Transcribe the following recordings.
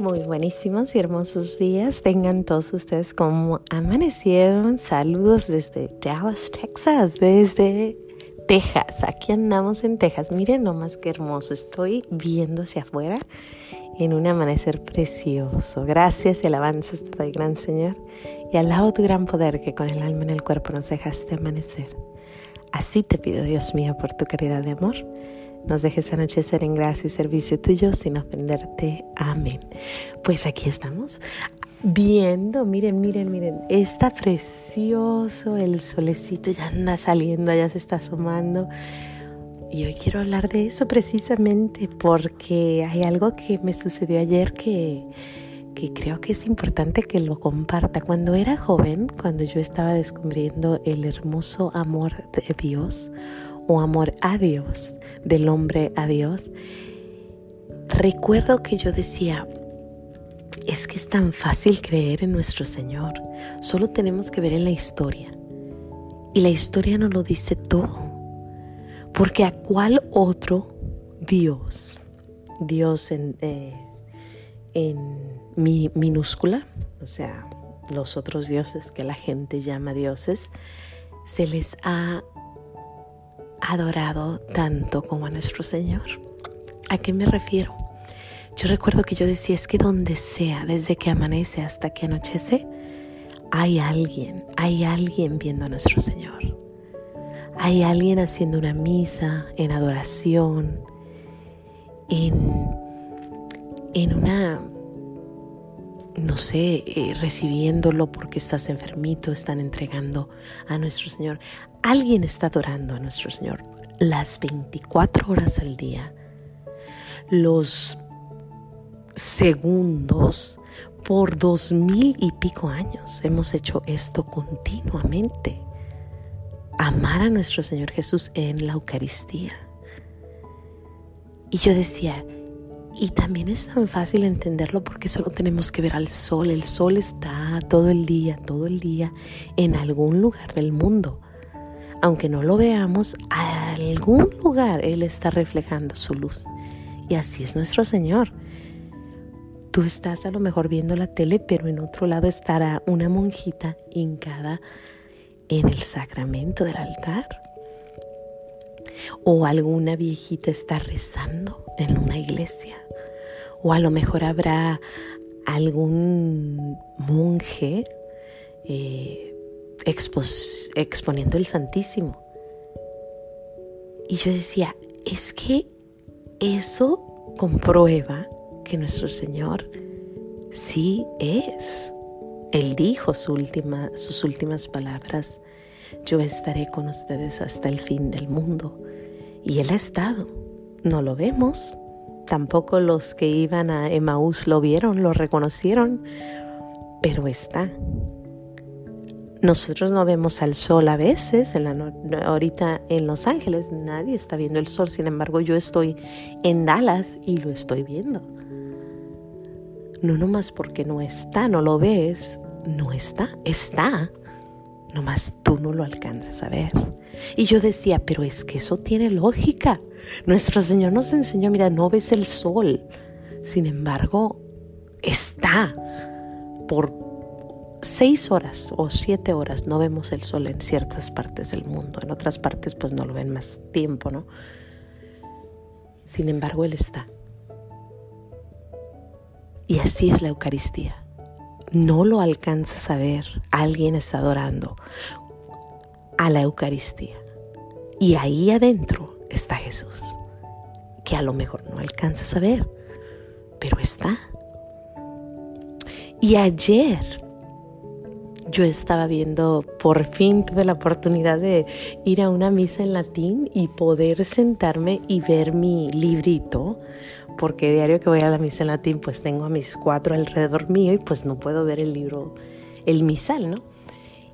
Muy buenísimos y hermosos días. Tengan todos ustedes como amanecieron. Saludos desde Dallas, Texas, desde Texas. Aquí andamos en Texas. Miren nomás qué hermoso. Estoy viendo hacia afuera en un amanecer precioso. Gracias y alabanzas te doy, gran Señor. Y alabo tu gran poder que con el alma en el cuerpo nos dejaste amanecer. Así te pido, Dios mío, por tu caridad de amor nos dejes anochecer en gracia y servicio tuyo sin ofenderte. Amén. Pues aquí estamos viendo, miren, miren, miren, está precioso, el solecito ya anda saliendo, ya se está asomando. Y hoy quiero hablar de eso precisamente porque hay algo que me sucedió ayer que, que creo que es importante que lo comparta. Cuando era joven, cuando yo estaba descubriendo el hermoso amor de Dios, o amor a Dios, del hombre a Dios, recuerdo que yo decía, es que es tan fácil creer en nuestro Señor, solo tenemos que ver en la historia. Y la historia nos lo dice todo. Porque a cuál otro Dios, Dios en, eh, en mi minúscula, o sea, los otros dioses que la gente llama dioses, se les ha adorado tanto como a nuestro Señor. ¿A qué me refiero? Yo recuerdo que yo decía, es que donde sea, desde que amanece hasta que anochece, hay alguien, hay alguien viendo a nuestro Señor. Hay alguien haciendo una misa en adoración, en, en una, no sé, eh, recibiéndolo porque estás enfermito, están entregando a nuestro Señor. Alguien está adorando a nuestro Señor las 24 horas al día, los segundos, por dos mil y pico años hemos hecho esto continuamente. Amar a nuestro Señor Jesús en la Eucaristía. Y yo decía, y también es tan fácil entenderlo porque solo tenemos que ver al sol. El sol está todo el día, todo el día en algún lugar del mundo aunque no lo veamos, a algún lugar Él está reflejando su luz. Y así es nuestro Señor. Tú estás a lo mejor viendo la tele, pero en otro lado estará una monjita hincada en el sacramento del altar. O alguna viejita está rezando en una iglesia. O a lo mejor habrá algún monje eh, exponiendo el Santísimo. Y yo decía, es que eso comprueba que nuestro Señor sí es. Él dijo sus últimas palabras, yo estaré con ustedes hasta el fin del mundo. Y Él ha estado. No lo vemos. Tampoco los que iban a Emaús lo vieron, lo reconocieron, pero está. Nosotros no vemos al sol a veces, en la ahorita en Los Ángeles nadie está viendo el sol, sin embargo yo estoy en Dallas y lo estoy viendo. No nomás porque no está, no lo ves, no está, está, nomás tú no lo alcanzas a ver. Y yo decía, pero es que eso tiene lógica. Nuestro Señor nos enseñó, mira, no ves el sol, sin embargo, está por seis horas o siete horas no vemos el sol en ciertas partes del mundo, en otras partes pues no lo ven más tiempo, ¿no? Sin embargo, Él está. Y así es la Eucaristía. No lo alcanzas a ver, alguien está adorando a la Eucaristía. Y ahí adentro está Jesús, que a lo mejor no alcanzas a ver, pero está. Y ayer yo estaba viendo, por fin tuve la oportunidad de ir a una misa en latín y poder sentarme y ver mi librito, porque diario que voy a la misa en latín pues tengo a mis cuatro alrededor mío y pues no puedo ver el libro, el misal, ¿no?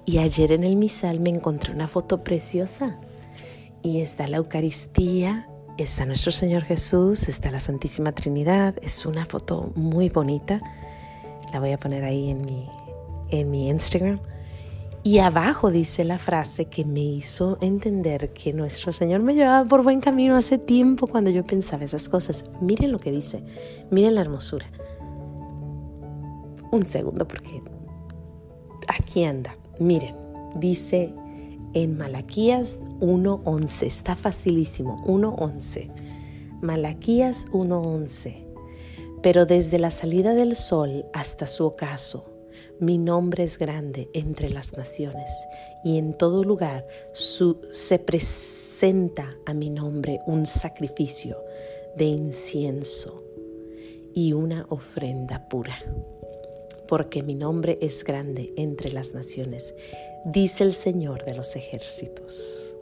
Y ayer en el misal me encontré una foto preciosa y está la Eucaristía, está nuestro Señor Jesús, está la Santísima Trinidad, es una foto muy bonita, la voy a poner ahí en mi en mi Instagram. Y abajo dice la frase que me hizo entender que nuestro Señor me llevaba por buen camino hace tiempo cuando yo pensaba esas cosas. Miren lo que dice, miren la hermosura. un segundo porque aquí anda. Miren, dice en Malaquías 1.11, está facilísimo, 1.11. Malaquías 1.11. Pero desde la salida del sol hasta su ocaso, mi nombre es grande entre las naciones y en todo lugar se presenta a mi nombre un sacrificio de incienso y una ofrenda pura porque mi nombre es grande entre las naciones, dice el Señor de los ejércitos.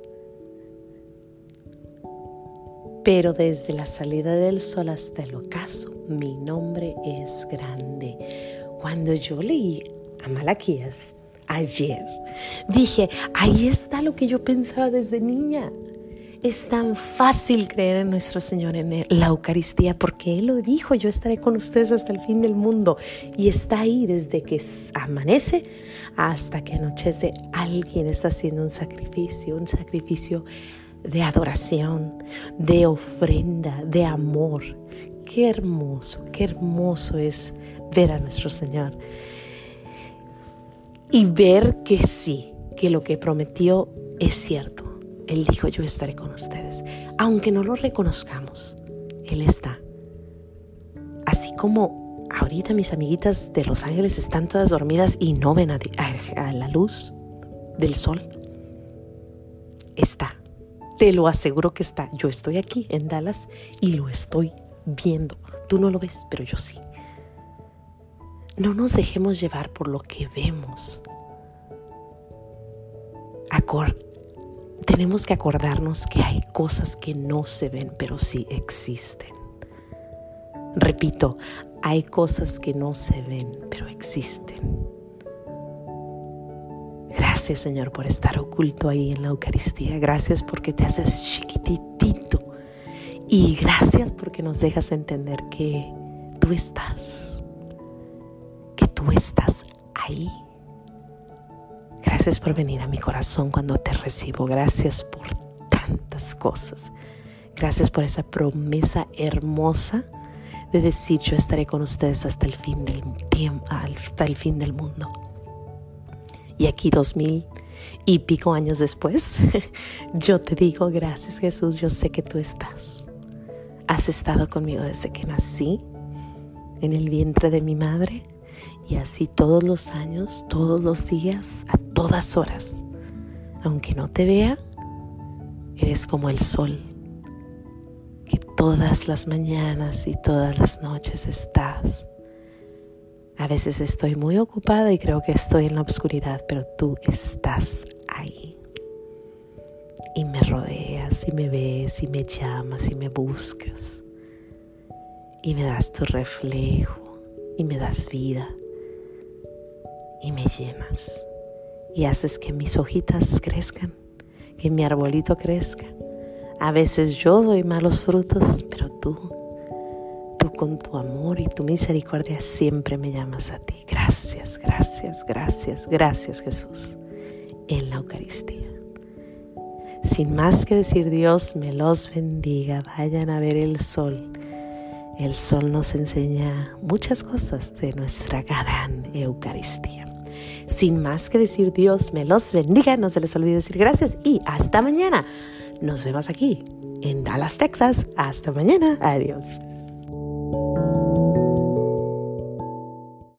Pero desde la salida del sol hasta el ocaso, mi nombre es grande. Cuando yo leí a Malaquías ayer, dije, ahí está lo que yo pensaba desde niña. Es tan fácil creer en nuestro Señor en la Eucaristía porque Él lo dijo, yo estaré con ustedes hasta el fin del mundo. Y está ahí desde que amanece hasta que anochece. Alguien está haciendo un sacrificio, un sacrificio de adoración, de ofrenda, de amor. Qué hermoso, qué hermoso es ver a nuestro Señor. Y ver que sí, que lo que prometió es cierto él dijo, yo estaré con ustedes. Aunque no lo reconozcamos, Él está. Así como ahorita mis amiguitas de Los Ángeles están todas dormidas y no ven a, la luz del sol, está. Te lo aseguro que está. Yo estoy aquí en Dallas y lo estoy viendo. Tú no lo ves, pero yo sí. No nos dejemos llevar por lo que vemos. Acor tenemos que acordarnos que hay cosas que no se ven, pero sí existen. Repito, hay cosas que no se ven, pero existen. Gracias Señor por estar oculto ahí en la Eucaristía. Gracias porque te haces chiquitito. Y gracias porque nos dejas entender que tú estás. Que tú estás ahí Gracias por venir a mi corazón cuando te recibo. Gracias por tantas cosas. Gracias por esa promesa hermosa de decir yo estaré con ustedes hasta el fin del tiempo, hasta el fin del mundo. Y aquí dos mil y pico años después, yo te digo gracias Jesús, yo sé que tú estás. Has estado conmigo desde que nací en el vientre de mi madre y así todos los años, todos los días, a todas horas. Aunque no te vea, eres como el sol, que todas las mañanas y todas las noches estás. A veces estoy muy ocupada y creo que estoy en la oscuridad, pero tú estás ahí. Y me rodeas y me ves y me llamas y me buscas. Y me das tu reflejo y me das vida y me llenas y haces que mis hojitas crezcan, que mi arbolito crezca. A veces yo doy malos frutos, pero tú, tú con tu amor y tu misericordia siempre me llamas a ti. Gracias, gracias, gracias, gracias Jesús en la Eucaristía. Sin más que decir Dios me los bendiga, vayan a ver el sol. El sol nos enseña muchas cosas de nuestra gran Eucaristía. Sin más que decir, Dios me los bendiga, no se les olvide decir gracias y hasta mañana. Nos vemos aquí en Dallas, Texas. Hasta mañana. Adiós.